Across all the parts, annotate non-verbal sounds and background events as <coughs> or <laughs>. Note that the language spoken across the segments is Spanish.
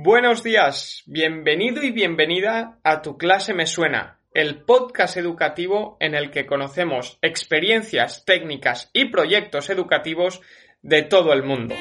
Buenos días, bienvenido y bienvenida a Tu clase me suena, el podcast educativo en el que conocemos experiencias, técnicas y proyectos educativos de todo el mundo.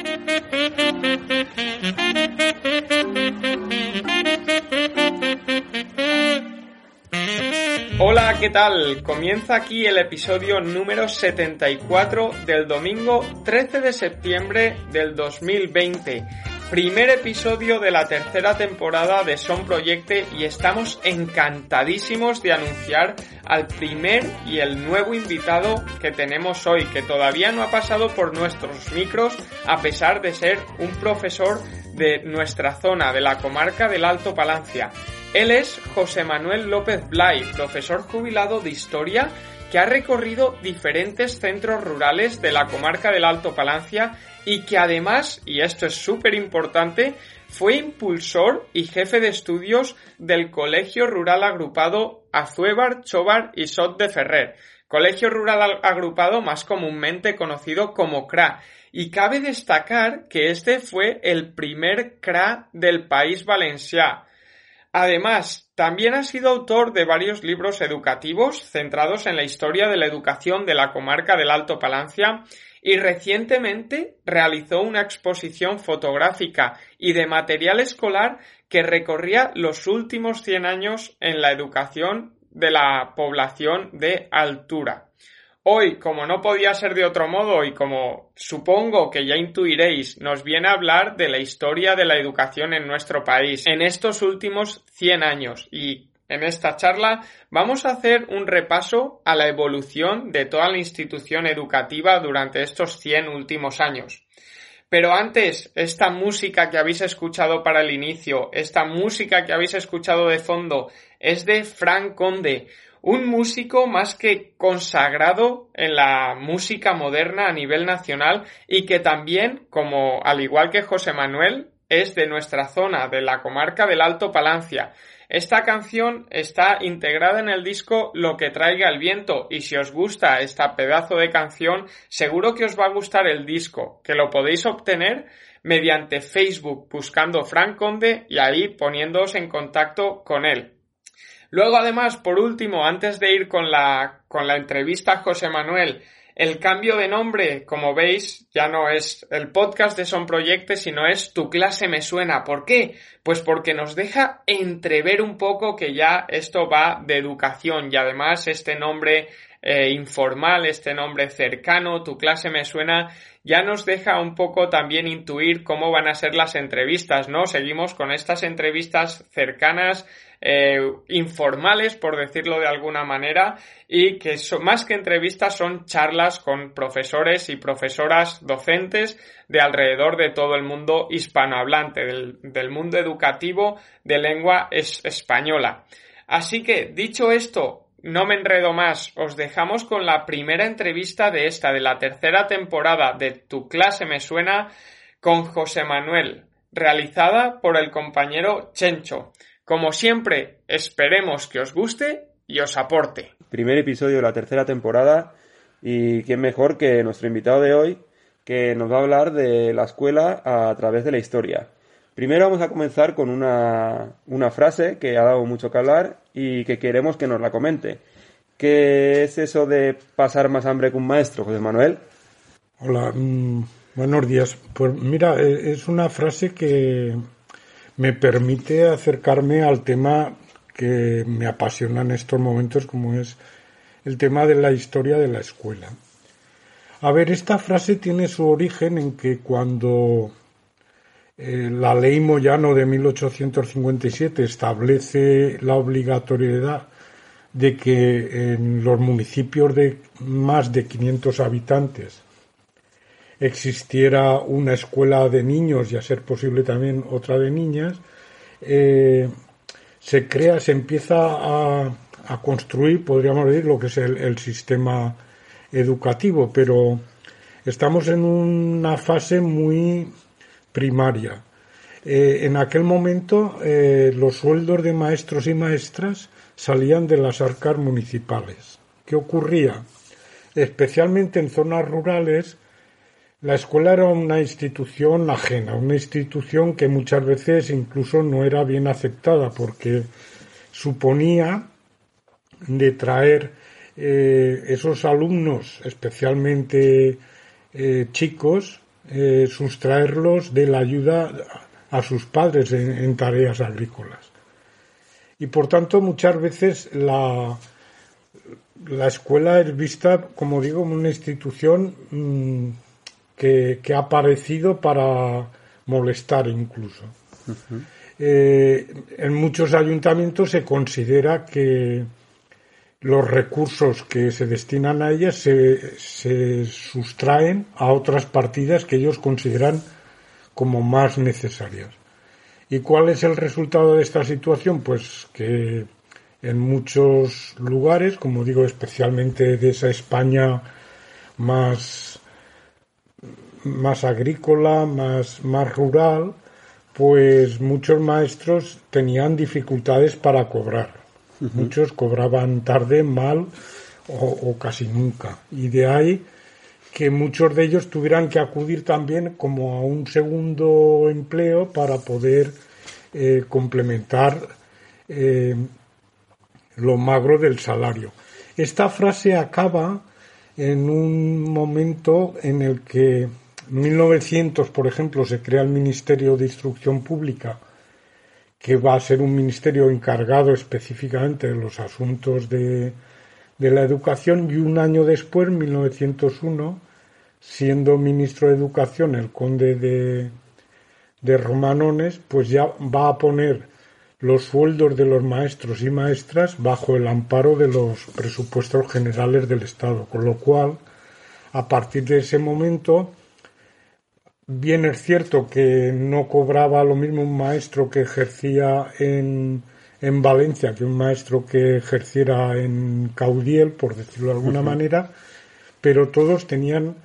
Hola, ¿qué tal? Comienza aquí el episodio número 74 del domingo 13 de septiembre del 2020 Primer episodio de la tercera temporada de Son Proyecte y estamos encantadísimos de anunciar al primer y el nuevo invitado que tenemos hoy, que todavía no ha pasado por nuestros micros a pesar de ser un profesor de nuestra zona, de la comarca del Alto Palancia. Él es José Manuel López Blay, profesor jubilado de Historia que ha recorrido diferentes centros rurales de la comarca del Alto Palancia y que además, y esto es súper importante, fue impulsor y jefe de estudios del Colegio Rural Agrupado Azuebar, Chobar y Sot de Ferrer, Colegio Rural Agrupado más comúnmente conocido como CRA, y cabe destacar que este fue el primer CRA del país valenciano. Además, también ha sido autor de varios libros educativos centrados en la historia de la educación de la comarca del Alto Palancia y recientemente realizó una exposición fotográfica y de material escolar que recorría los últimos 100 años en la educación de la población de altura. Hoy, como no podía ser de otro modo y como supongo que ya intuiréis, nos viene a hablar de la historia de la educación en nuestro país en estos últimos 100 años y en esta charla vamos a hacer un repaso a la evolución de toda la institución educativa durante estos 100 últimos años. Pero antes, esta música que habéis escuchado para el inicio, esta música que habéis escuchado de fondo, es de Frank Conde, un músico más que consagrado en la música moderna a nivel nacional y que también, como al igual que José Manuel, es de nuestra zona, de la comarca del Alto Palancia. Esta canción está integrada en el disco Lo que traiga el viento y si os gusta esta pedazo de canción, seguro que os va a gustar el disco, que lo podéis obtener mediante Facebook buscando Frank Conde y ahí poniéndoos en contacto con él. Luego, además, por último, antes de ir con la, con la entrevista a José Manuel, el cambio de nombre, como veis, ya no es el podcast de Son Proyectos, sino es Tu clase me suena. ¿Por qué? Pues porque nos deja entrever un poco que ya esto va de educación y además este nombre eh, informal, este nombre cercano, Tu clase me suena, ya nos deja un poco también intuir cómo van a ser las entrevistas, ¿no? Seguimos con estas entrevistas cercanas, eh, informales, por decirlo de alguna manera, y que son, más que entrevistas son charlas con profesores y profesoras docentes de alrededor de todo el mundo hispanohablante, del, del mundo educativo de lengua española. Así que, dicho esto, no me enredo más, os dejamos con la primera entrevista de esta, de la tercera temporada de Tu clase me suena, con José Manuel, realizada por el compañero Chencho. Como siempre, esperemos que os guste y os aporte. Primer episodio de la tercera temporada y quién mejor que nuestro invitado de hoy que nos va a hablar de la escuela a través de la historia. Primero vamos a comenzar con una, una frase que ha dado mucho que hablar y que queremos que nos la comente. ¿Qué es eso de pasar más hambre que un maestro, José Manuel? Hola, mm, buenos días. Pues mira, e, es una frase que me permite acercarme al tema que me apasiona en estos momentos, como es el tema de la historia de la escuela. A ver, esta frase tiene su origen en que cuando eh, la ley Moyano de 1857 establece la obligatoriedad de que en los municipios de más de 500 habitantes existiera una escuela de niños y a ser posible también otra de niñas, eh, se crea, se empieza a, construir, podríamos decir, lo que es el sistema educativo, pero estamos en una fase muy primaria. Eh, en aquel momento eh, los sueldos de maestros y maestras salían de las arcas municipales. ¿Qué ocurría? Especialmente en zonas rurales la escuela era una institución ajena, una institución que muchas veces incluso no era bien aceptada porque suponía de traer eh, esos alumnos, especialmente chicos, eh, sustraerlos de la ayuda a sus padres en, tareas agrícolas. Y por tanto muchas veces la, la escuela es vista, como digo, como una institución mm, que, ha aparecido para molestar incluso. en muchos ayuntamientos se considera que los recursos que se destinan a ellas se, sustraen a otras partidas que ellos consideran como más necesarias. ¿Y cuál es el resultado de esta situación? Pues que en muchos lugares, como digo, especialmente de esa España más, más agrícola, más, más rural, pues muchos maestros tenían dificultades para cobrar Muchos cobraban tarde, mal o, casi nunca. Y de ahí que muchos de ellos tuvieran que acudir también como a un segundo empleo para poder eh, complementar eh, lo magro del salario. Esta frase acaba en un momento en el que en 1900, por ejemplo, se crea el Ministerio de Instrucción Pública que va a ser un ministerio encargado específicamente de los asuntos de, la educación y un año después, 1901, siendo ministro de Educación el conde de, de Romanones, pues ya va a poner los sueldos de los maestros y maestras bajo el amparo de los presupuestos generales del Estado, con lo cual, a partir de ese momento, Bien es cierto que no cobraba lo mismo un maestro que ejercía en, en Valencia que un maestro que ejerciera en Caudiel, por decirlo de alguna manera, pero todos tenían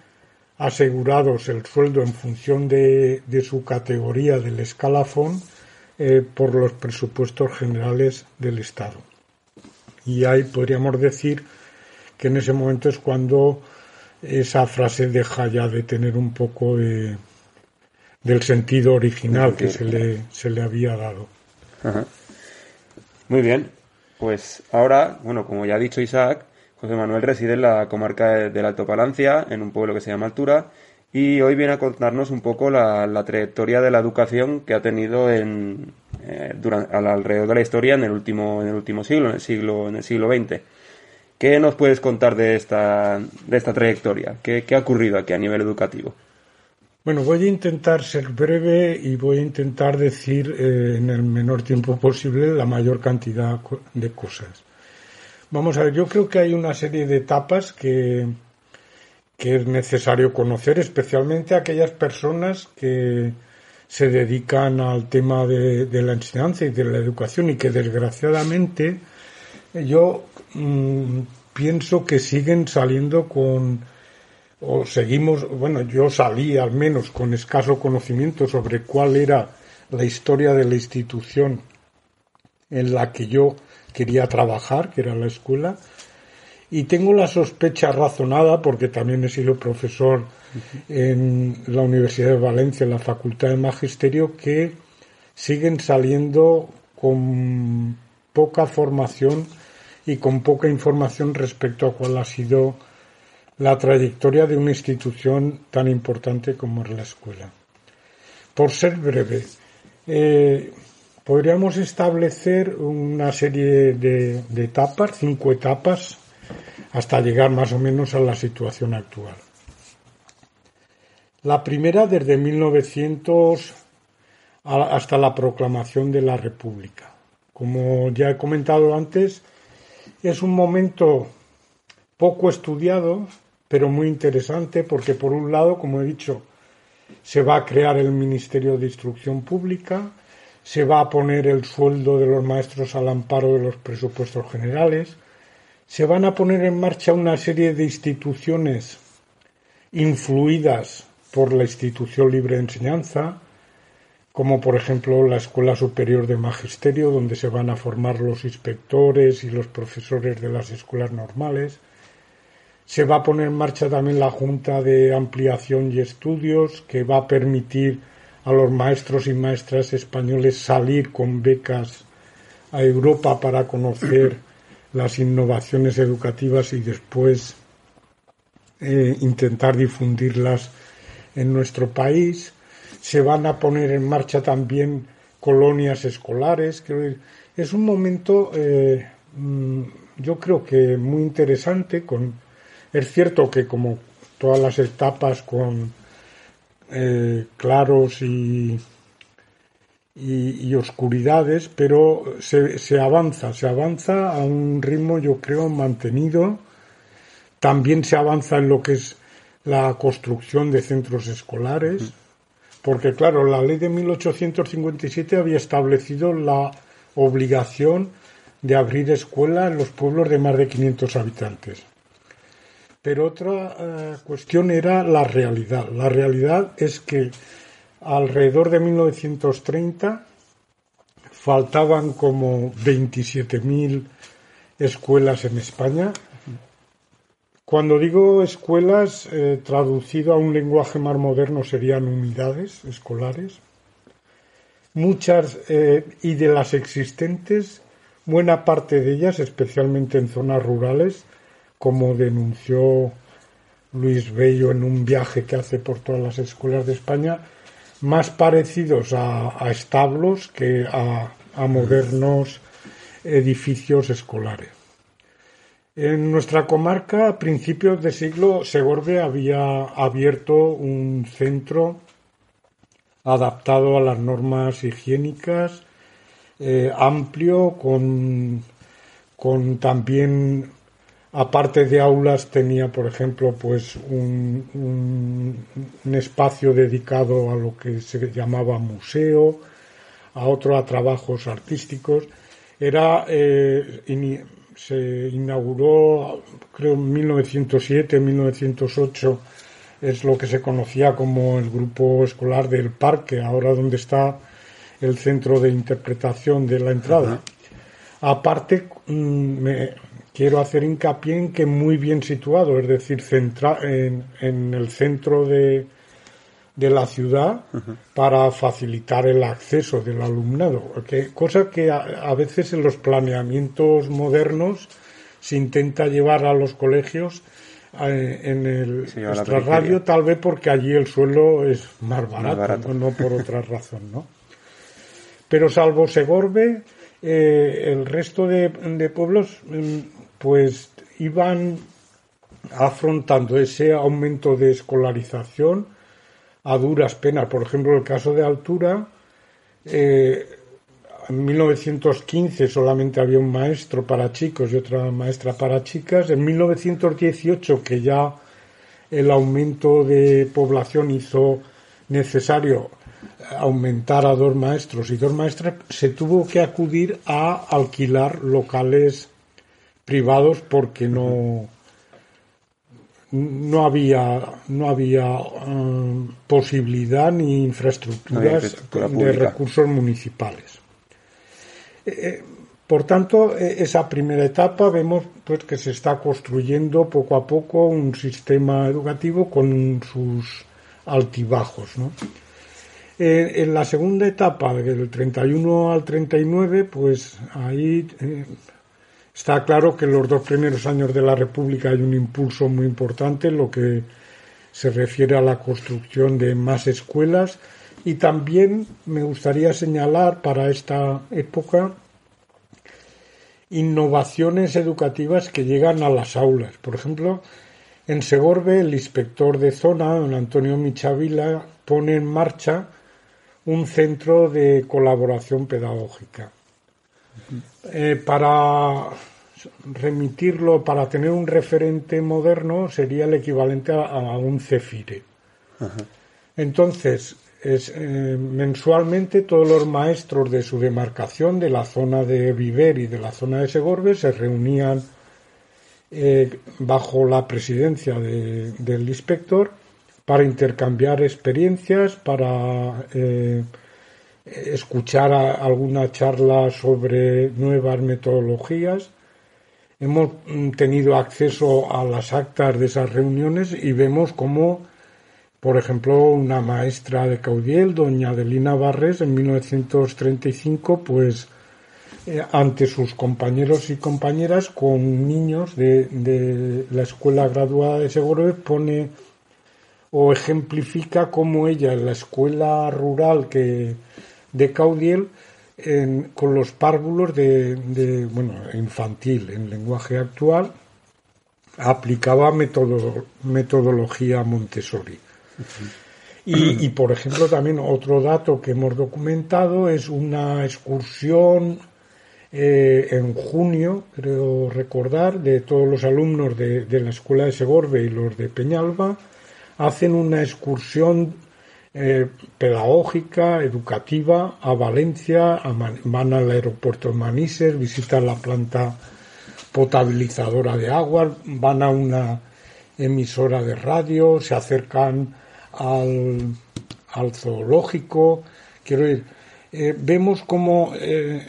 asegurados el sueldo en función de, de su categoría del escalafón eh, por los presupuestos generales del Estado. Y ahí podríamos decir que en ese momento es cuando esa frase deja ya de tener un poco de, del sentido original que se le, se le había dado. Muy bien, pues ahora, bueno, como ya ha dicho Isaac, José Manuel reside en la comarca del Alto Palancia, en un pueblo que se llama Altura, y hoy viene a contarnos un poco la, trayectoria de la educación que ha tenido en, eh, durante, alrededor de la historia en el último, en el último siglo, en el siglo, en el siglo XX. ¿Qué nos puedes contar de esta, de esta trayectoria? ¿Qué, ¿Qué ha ocurrido aquí a nivel educativo? Bueno, voy a intentar ser breve y voy a intentar decir eh, en el menor tiempo posible la mayor cantidad de cosas. Vamos a ver, yo creo que hay una serie de etapas que, que es necesario conocer, especialmente aquellas personas que se dedican al tema de, la enseñanza y de la educación y que desgraciadamente yo mm, pienso que siguen saliendo con o seguimos, bueno, yo salí al menos con escaso conocimiento sobre cuál era la historia de la institución en la que yo quería trabajar, que era la escuela, y tengo la sospecha razonada, porque también he sido profesor en la Universidad de Valencia, en la Facultad de Magisterio, que siguen saliendo con poca formación y con poca información respecto a cuál ha sido la trayectoria de una institución tan importante como es la escuela. Por ser breve, eh, podríamos establecer una serie de, etapas, cinco etapas, hasta llegar más o menos a la situación actual. La primera desde 1900 hasta la proclamación de la República. Como ya he comentado antes, es un momento poco estudiado pero muy interesante porque por un lado, como he dicho, se va a crear el Ministerio de Instrucción Pública, se va a poner el sueldo de los maestros al amparo de los presupuestos generales, se van a poner en marcha una serie de instituciones influidas por la institución libre de enseñanza, como por ejemplo la Escuela Superior de Magisterio, donde se van a formar los inspectores y los profesores de las escuelas normales, Se va a poner en marcha también la Junta de Ampliación y Estudios, que va a permitir a los maestros y maestras españoles salir con becas a Europa para conocer <coughs> las innovaciones educativas y después eh, intentar difundirlas en nuestro país. Se van a poner en marcha también colonias escolares. Es un momento, eh, mm, yo creo que muy interesante. Con, es cierto que como todas las etapas con eh, claros y, y, oscuridades, pero se, se, avanza, se avanza a un ritmo, yo creo, mantenido. También se avanza en lo que es la construcción de centros escolares, porque claro, la ley de 1857 había establecido la obligación de abrir escuela en los pueblos de más de 500 habitantes. Pero otra eh, cuestión era la realidad. La realidad es que alrededor de 1930 faltaban como 27.000 escuelas en España. Cuando digo escuelas, eh, traducido a un lenguaje más moderno serían unidades escolares. Muchas eh, y de las existentes, buena parte de ellas, especialmente en zonas rurales, como denunció Luis Bello en un viaje que hace por todas las escuelas de España, más parecidos a, establos que a, modernos edificios escolares. En nuestra comarca, a principios de siglo, Segorbe había abierto un centro adaptado a las normas higiénicas, eh, amplio, con, con también Aparte de aulas tenía, por ejemplo, pues un, un, espacio dedicado a lo que se llamaba museo, a otro a trabajos artísticos. Era, eh, se inauguró, creo, en 1907, 1908, es lo que se conocía como el grupo escolar del parque, ahora donde está el centro de interpretación de la entrada. Aparte, mm, me, quiero hacer hincapié en que muy bien situado, es decir, centra, en, en, el centro de, de la ciudad para facilitar el acceso del alumnado, cosa que a, veces en los planeamientos modernos se intenta llevar a los colegios eh, en el extrarradio, tal vez porque allí el suelo es más barato, ¿no? por <laughs> otra razón, ¿no? Pero salvo Segorbe, eh, el resto de, de pueblos mm, pues iban afrontando ese aumento de escolarización a duras penas. Por ejemplo, el caso de Altura, eh, en 1915 solamente había un maestro para chicos y otra maestra para chicas. En 1918, que ya el aumento de población hizo necesario aumentar a dos maestros y dos maestras, se tuvo que acudir a alquilar locales privados porque no no había no había eh, posibilidad ni infraestructuras de recursos municipales. Eh, eh, por tanto, esa primera etapa vemos pues que se está construyendo poco a poco un sistema educativo con sus altibajos. en la segunda etapa, del 31 al 39, pues ahí Está claro que en los dos primeros años de la República hay un impulso muy importante en lo que se refiere a la construcción de más escuelas y también me gustaría señalar para esta época innovaciones educativas que llegan a las aulas. Por ejemplo, en Segorbe el inspector de zona, don Antonio Michavila, pone en marcha un centro de colaboración pedagógica. Eh, para remitirlo, para tener un referente moderno, sería el equivalente a, un cefire. Entonces, es, eh, mensualmente todos los maestros de su demarcación, de la zona de Viver y de la zona de Segorbe, se reunían eh, bajo la presidencia del inspector para intercambiar experiencias, para escuchar alguna charla sobre nuevas metodologías. hemos mm, tenido acceso a las actas de esas reuniones y vemos cómo, por ejemplo, una maestra de Caudiel, doña Adelina Barres, en 1935, pues eh, ante sus compañeros y compañeras con niños de, la escuela graduada de Segorbe pone o ejemplifica cómo ella en la escuela rural que de Caudiel con los párvulos de, bueno, infantil, en lenguaje actual, aplicaba metodología Montessori. y, por ejemplo, también otro dato que hemos documentado es una excursión eh, en junio, creo recordar, de todos los alumnos de, de la Escuela de Segorbe y los de Peñalba, hacen una excursión eh, pedagógica, educativa, a Valencia, van al aeropuerto de Manises, visitan la planta potabilizadora de agua, van a una emisora de radio, se acercan al, zoológico. Quiero ir. Eh, vemos cómo eh,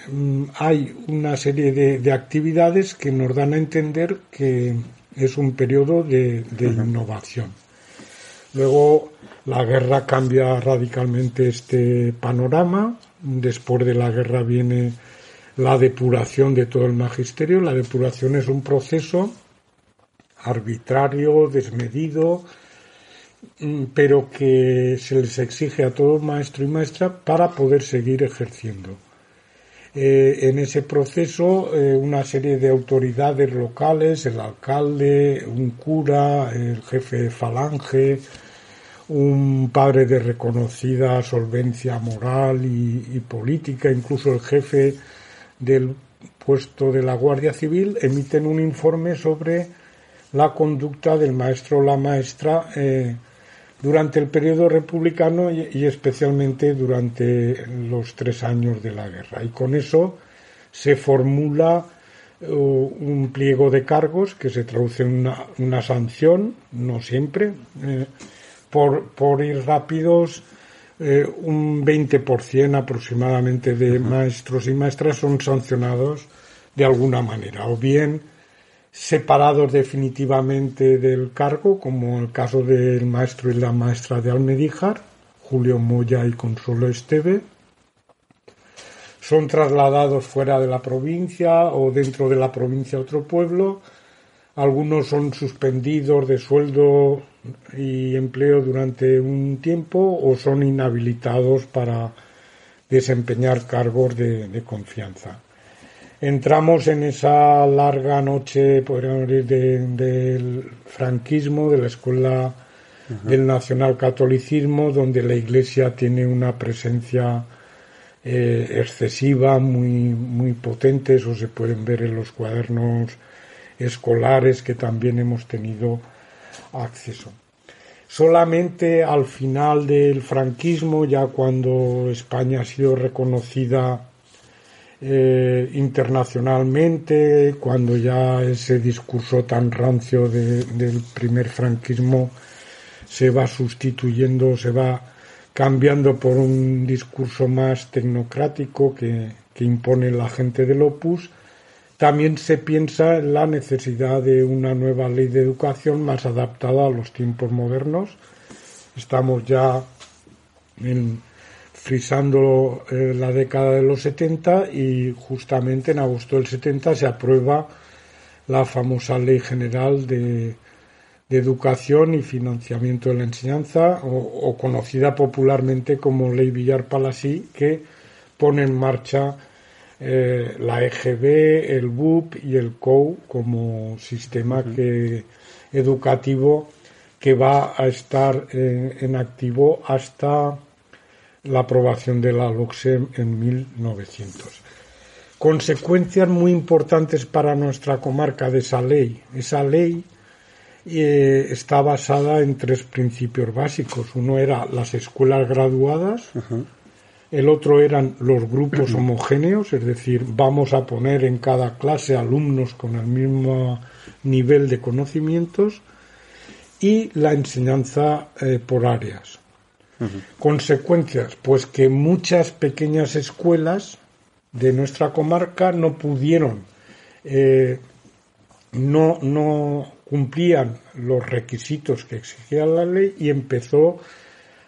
hay una serie de, actividades que nos dan a entender que es un periodo de, de innovación. Luego la guerra cambia radicalmente este panorama. Después de la guerra viene la depuración de todo el magisterio. La depuración es un proceso arbitrario, desmedido, mm, pero que se les exige a todo maestro y maestra para poder seguir ejerciendo. Eh, en ese proceso, eh, una serie de autoridades locales, el alcalde, un cura, el jefe de falange, un padre de reconocida solvencia moral y, política, incluso el jefe del puesto de la Guardia Civil, emiten un informe sobre la conducta del maestro o la maestra eh, durante el periodo republicano y, especialmente durante los tres años de la guerra. Y con eso se formula uh, un pliego de cargos que se traduce en una, sanción, no siempre, eh, por, ir rápidos, eh, un 20% aproximadamente de maestros y maestras son sancionados de alguna manera, o bien separados definitivamente del cargo, como el caso del maestro y la maestra de Almedíjar, Julio Moya y Consuelo Esteve, son trasladados fuera de la provincia o dentro de la provincia a otro pueblo, algunos son suspendidos de sueldo y empleo durante un tiempo o son inhabilitados para desempeñar cargos de, confianza. Entramos en esa larga noche, podríamos decir, del franquismo, de la escuela del nacionalcatolicismo, donde la Iglesia tiene una presencia eh, excesiva, muy, muy potente, eso se pueden ver en los cuadernos escolares que también hemos tenido acceso. Solamente al final del franquismo, ya cuando España ha sido reconocida eh, internacionalmente, cuando ya ese discurso tan rancio del primer franquismo se va sustituyendo, se va cambiando por un discurso más tecnocrático que, que impone la gente del Opus, también se piensa en la necesidad de una nueva ley de educación más adaptada a los tiempos modernos. Estamos ya frisando eh, la década de los 70 y justamente en agosto del 70 se aprueba la famosa Ley General de, Educación y Financiamiento de la Enseñanza, o, conocida popularmente como Ley Villar Palasí, que pone en marcha eh, la EGB, el BUP y el COU como sistema que, educativo que va a estar en, activo hasta la aprobación de la LOCSE en 1900. Consecuencias muy importantes para nuestra comarca de esa ley. Esa ley eh, está basada en tres principios básicos. Uno era las escuelas graduadas, el otro eran los grupos <clears throat> homogéneos, es decir, vamos a poner en cada clase alumnos con el mismo nivel de conocimientos y la enseñanza eh, por áreas. Consecuencias, pues que muchas pequeñas escuelas de nuestra comarca no pudieron eh, no, no cumplían los requisitos que exigía la ley y empezó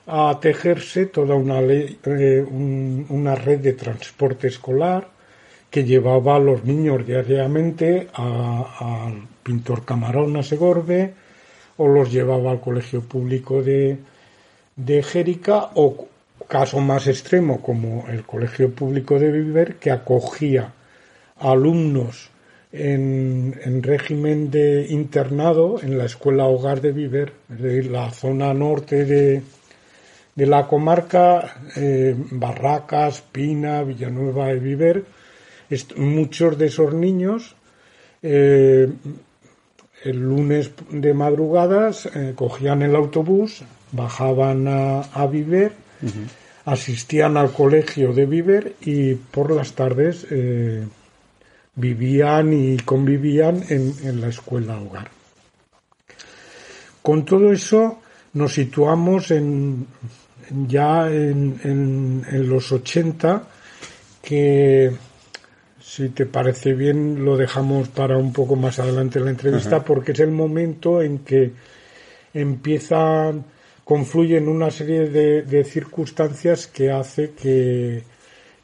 a tejerse toda una, ley, eh, una red de transporte escolar que llevaba a los niños diariamente al pintor Camarón a Segorbe o los llevaba al colegio público de, de Jérica o caso más extremo como el colegio público de Viver que acogía alumnos en, en, régimen de internado en la escuela hogar de Viver, es decir, la zona norte de, de la comarca, eh, Barracas, Pina, Villanueva de Viver, muchos de esos niños eh, el lunes de madrugadas eh, cogían el autobús, bajaban a, a Viver, asistían al colegio de Viver y por las tardes vivían y convivían en, la escuela hogar. Con todo eso nos situamos en, ya en, los 80, que si te parece bien lo dejamos para un poco más adelante en la entrevista, porque es el momento en que empiezan, confluyen una serie de circunstancias que hace que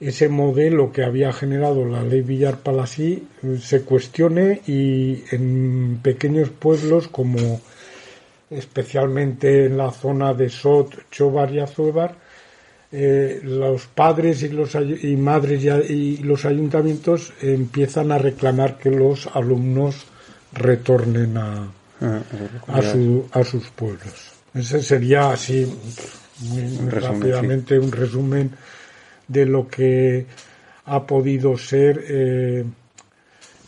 ese modelo que había generado la ley Villar Palasí eh, se cuestione y en pequeños pueblos como especialmente en la zona de Sot, Chobar y Azuebar, eh, los padres y, los, y madres y, los ayuntamientos empiezan a reclamar que los alumnos retornen a, ah, a, sus pueblos. Ese sería así, muy, rápidamente, un resumen de lo que ha podido ser eh,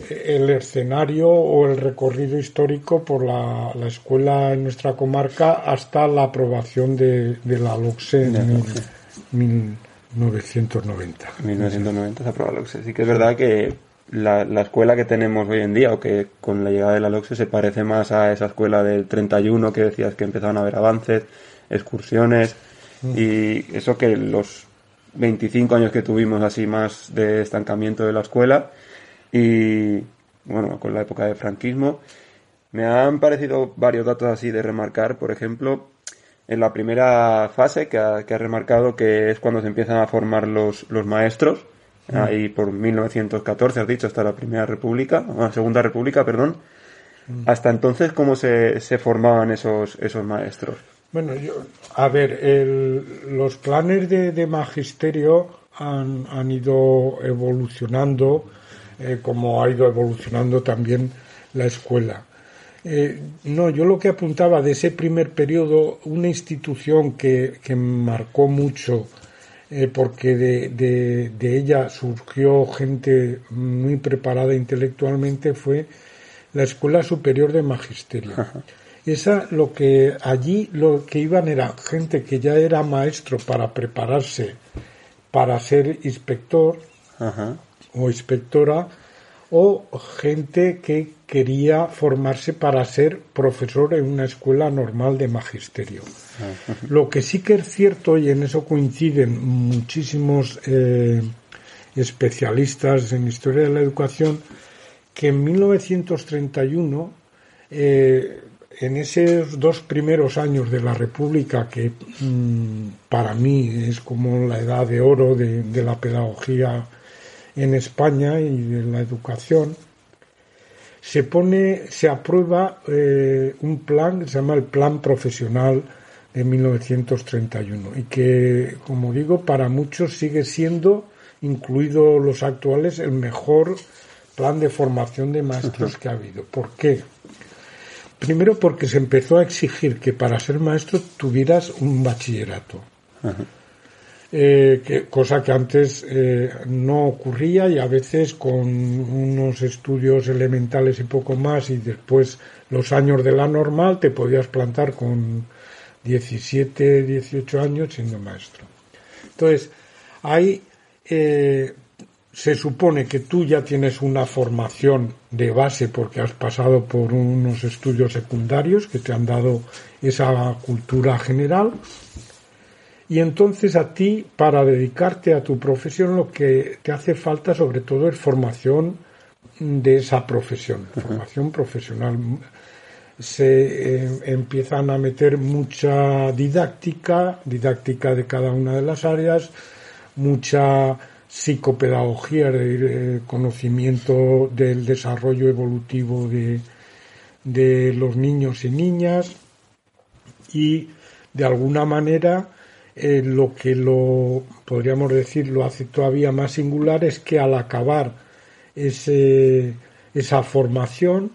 el escenario o el recorrido histórico por la, escuela en nuestra comarca hasta la aprobación de, la LOCSE en 1990. 1990 se aprobó la LOCSE. Sí que es verdad que la, la, escuela que tenemos hoy en día, o que con la llegada de la LOCSE se parece más a esa escuela del 31 que decías que empezaban a haber avances, excursiones, mm. y eso que los 25 años que tuvimos así más de estancamiento de la escuela y bueno, con la época de franquismo. Me han parecido varios datos así de remarcar, por ejemplo, en la primera fase que ha, que ha remarcado que es cuando se empiezan a formar los, los maestros, mm. ahí por 1914 has dicho, hasta la Primera República, la Segunda República, perdón. Mm. Hasta entonces, ¿cómo se, se formaban esos, esos maestros? Bueno, yo, a ver, los planes de, magisterio han, han, ido evolucionando, eh, como ha ido evolucionando también la escuela. Eh, no, yo lo que apuntaba de ese primer periodo, una institución que, que marcó mucho, eh, porque de, de, de, ella surgió gente muy preparada intelectualmente, fue la Escuela Superior de Magisterio. Esa, lo que allí lo que iban era gente que ya era maestro para prepararse para ser inspector o inspectora o gente que quería formarse para ser profesor en una escuela normal de magisterio. Lo que sí que es cierto, y en eso coinciden muchísimos eh, especialistas en historia de la educación, que en 1931 eh, en esos dos primeros años de la República, que mm, para mí es como la edad de oro de, la pedagogía en España y de la educación, se pone, se aprueba eh, un plan que se llama el Plan Profesional de 1931 y que, como digo, para muchos sigue siendo, incluidos los actuales, el mejor plan de formación de maestros que ha habido. ¿Por qué? Primero porque se empezó a exigir que para ser maestro tuvieras un bachillerato. Eh, cosa que antes eh, no ocurría y a veces con unos estudios elementales y poco más y después los años de la normal te podías plantar con 17, 18 años siendo maestro. Entonces, hay eh, se supone que tú ya tienes una formación de base porque has pasado por unos estudios secundarios que te han dado esa cultura general y entonces a ti para dedicarte a tu profesión lo que te hace falta sobre todo es formación de esa profesión, formación profesional. Se eh, empiezan a meter mucha didáctica, didáctica de cada una de las áreas, mucha psicopedagogía, de, conocimiento del desarrollo evolutivo de, de los niños y niñas y de alguna manera eh, lo que lo podríamos decir lo hace todavía más singular es que al acabar ese, esa formación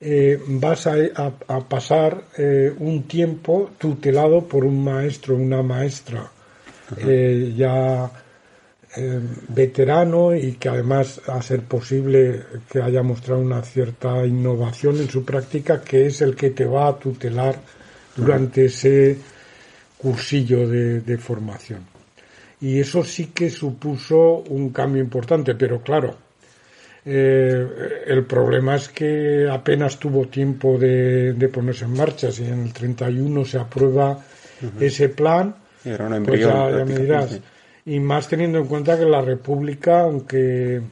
eh, vas a, pasar eh, un tiempo tutelado por un maestro, una maestra ya veterano y que además a ser posible que haya mostrado una cierta innovación en su práctica que es el que te va a tutelar durante ese cursillo de, formación. Y eso sí que supuso un cambio importante, pero claro, eh, el problema es que apenas tuvo tiempo de, ponerse en marcha. Si en el 31 se aprueba ese plan, pues ya, me dirás. Y más teniendo en cuenta que la República, aunque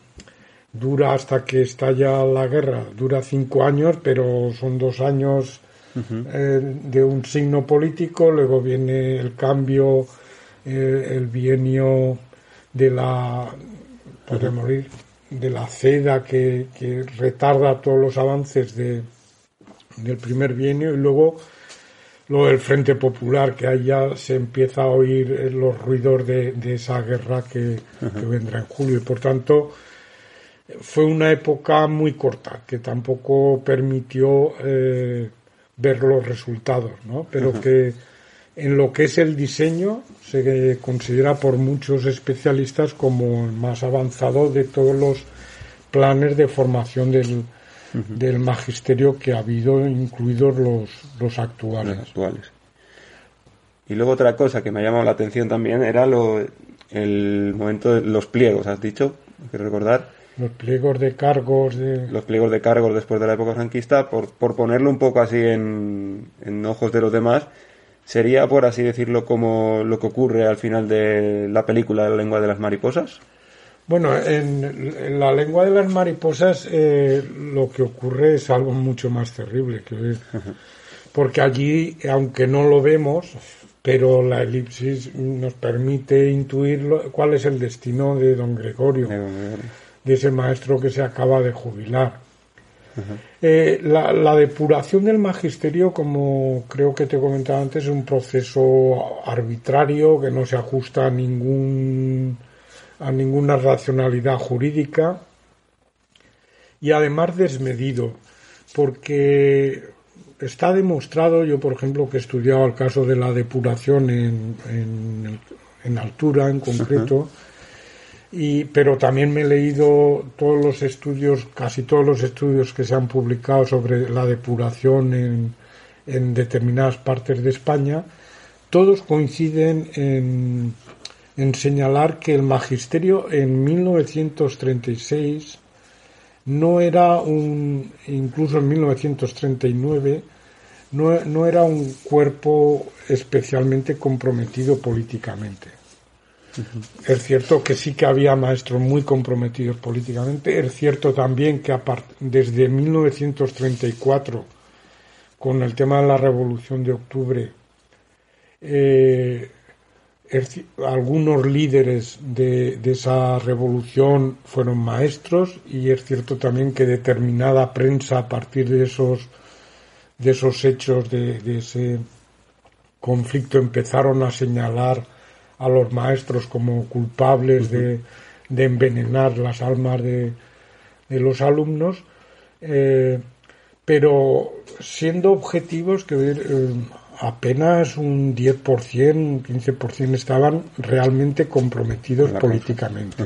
dura hasta que estalla la guerra, dura cinco años, pero son dos años eh, de un signo político, luego viene el cambio, eh, el bienio de la, podemos morir, de la CEDA que, retarda todos los avances de, del primer bienio y luego lo del Frente Popular, que ahí ya se empieza a oír eh, los ruidos de, esa guerra que, vendrá en julio. Y por tanto, fue una época muy corta, que tampoco permitió ver los resultados, ¿no? Pero que en lo que es el diseño se considera por muchos especialistas como el más avanzado de todos los planes de formación del, del magisterio que ha habido, incluidos los, los actuales. actuales. Y luego otra cosa que me ha llamado la atención también era lo, el momento de los pliegos, has dicho, hay que recordar los pliegos de cargos de... Los pliegos de cargos después de la época franquista, por, por ponerlo un poco así en, en ojos de los demás, sería, por así decirlo, como lo que ocurre al final de la película La lengua de las mariposas. Bueno, en, la lengua de las mariposas eh, lo que ocurre es algo mucho más terrible, que <laughs> porque allí, aunque no lo vemos, pero la elipsis nos permite intuir cuál es el destino de don Gregorio. De ese maestro que se acaba de jubilar. Eh, la, depuración del magisterio, como creo que te comentaba antes, es un proceso arbitrario que no se ajusta a ningún a ninguna racionalidad jurídica y además desmedido, porque está demostrado, yo por ejemplo que he estudiado el caso de la depuración en, en, altura en concreto, y, pero también me he leído todos los estudios, casi todos los estudios que se han publicado sobre la depuración en, determinadas partes de España, todos coinciden en, en señalar que el magisterio en 1936 no era un, incluso en 1939, no, no era un cuerpo especialmente comprometido políticamente. Es cierto que sí que había maestros muy comprometidos políticamente. Es cierto también que desde 1934, con el tema de la Revolución de Octubre, eh, algunos líderes de, esa revolución fueron maestros y es cierto también que determinada prensa a partir de esos de esos hechos de ese conflicto empezaron a señalar a los maestros como culpables de, envenenar las almas de, los alumnos, eh, pero siendo objetivos que eh, apenas un 10%, un 15% estaban realmente comprometidos políticamente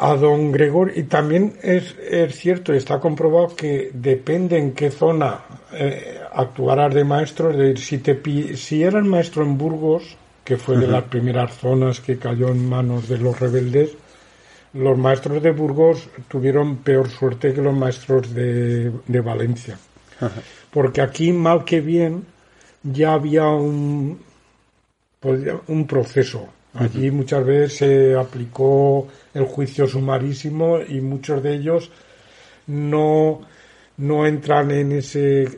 a don Gregorio, y también es, es cierto, está comprobado que depende en qué zona eh, actuarás de maestro, es decir, si, te, si eras maestro en Burgos, que fue de las primeras zonas que cayó en manos de los rebeldes, los maestros de Burgos tuvieron peor suerte que los maestros de, de Valencia. Porque aquí, mal que bien, ya había un, un proceso Allí muchas veces se aplicó el juicio sumarísimo y muchos de ellos no, no entran en ese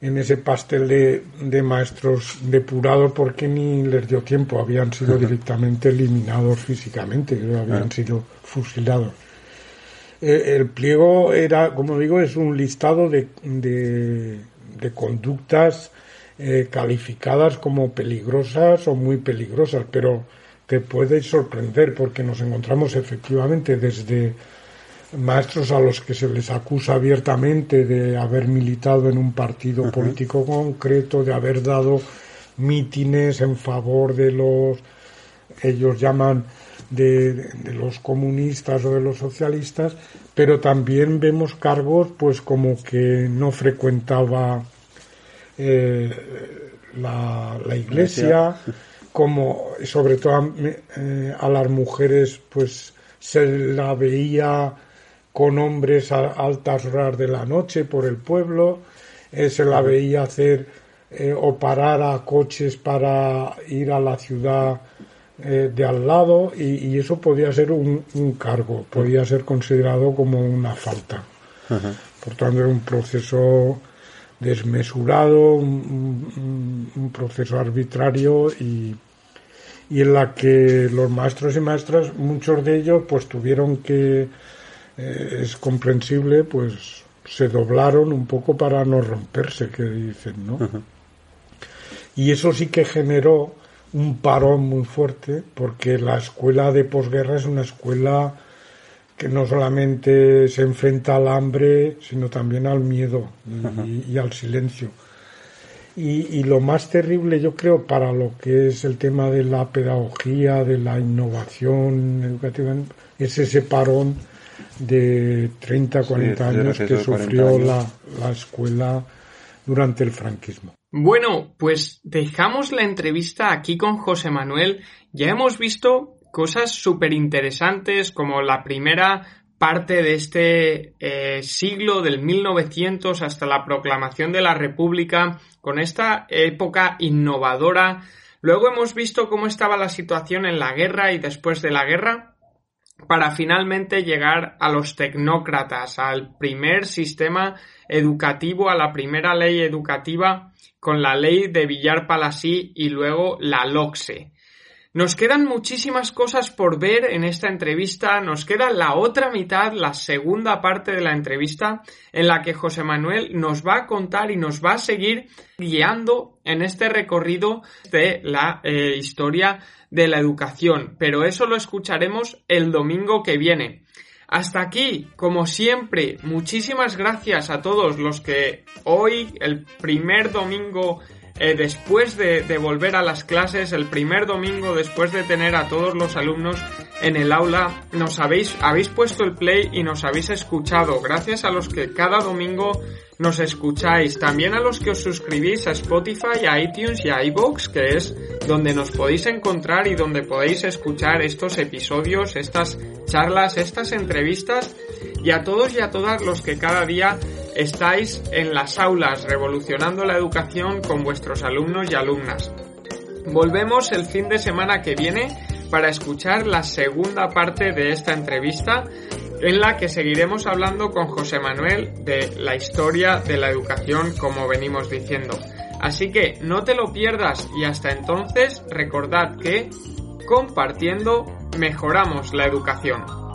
en ese pastel de, de maestros depurados porque ni les dio tiempo, habían sido directamente eliminados físicamente, habían sido fusilados. Eh, el pliego era, como digo, es un listado de, de, conductas eh, calificadas como peligrosas o muy peligrosas, pero te puede sorprender porque nos encontramos efectivamente desde maestros a los que se les acusa abiertamente de haber militado en un partido político concreto, de haber dado mítines en favor de los, ellos llaman de, los comunistas o de los socialistas, pero también vemos cargos pues como que no frecuentaba eh, la, iglesia, como sobre todo eh, a las mujeres pues se la veía con hombres a altas horas de la noche por el pueblo, eh, se la veía hacer o parar a coches para ir a la ciudad de al lado y, eso podía ser un, cargo, podía ser considerado como una falta. Por tanto, era un proceso desmesurado, un, un proceso arbitrario y, y en la que los maestros y maestras, muchos de ellos, pues tuvieron que eh, es comprensible, pues se doblaron un poco para no romperse, que dicen, ¿no? Y eso sí que generó un parón muy fuerte, porque la escuela de posguerra es una escuela que no solamente se enfrenta al hambre, sino también al miedo y, al silencio. Y, y, lo más terrible, yo creo, para lo que es el tema de la pedagogía, de la innovación educativa, es ese parón de 30, 40 años que sufrió La, la escuela durante el franquismo. Bueno, pues dejamos la entrevista aquí con José Manuel. Ya hemos visto cosas súper interesantes como la primera parte de este eh, siglo del 1900 hasta la proclamación de la República, con esta época innovadora. Luego hemos visto cómo estaba la situación en la guerra y después de la guerra, para finalmente llegar a los tecnócratas, al primer sistema educativo, a la primera ley educativa con la ley de Villar Palasí y luego la LOCSE. Nos quedan muchísimas cosas por ver en esta entrevista, nos queda la otra mitad, la segunda parte de la entrevista, en la que José Manuel nos va a contar y nos va a seguir guiando en este recorrido de la eh, historia de la educación, pero eso lo escucharemos el domingo que viene. Hasta aquí, como siempre, muchísimas gracias a todos los que hoy, el primer domingo eh, después de, volver a las clases, el primer domingo después de tener a todos los alumnos en el aula, nos habéis, habéis puesto el play y nos habéis escuchado. Gracias a los que cada domingo nos escucháis, también a los que os suscribís a Spotify, a iTunes y a iVoox, que es donde nos podéis encontrar y donde podéis escuchar estos episodios, estas charlas, estas entrevistas, y a todos y a todas los que cada día estáis en las aulas revolucionando la educación con vuestros alumnos y alumnas. Volvemos el fin de semana que viene para escuchar la segunda parte de esta entrevista en la que seguiremos hablando con José Manuel de la historia de la educación como venimos diciendo. Así que no te lo pierdas y hasta entonces recordad que compartiendo mejoramos la educación.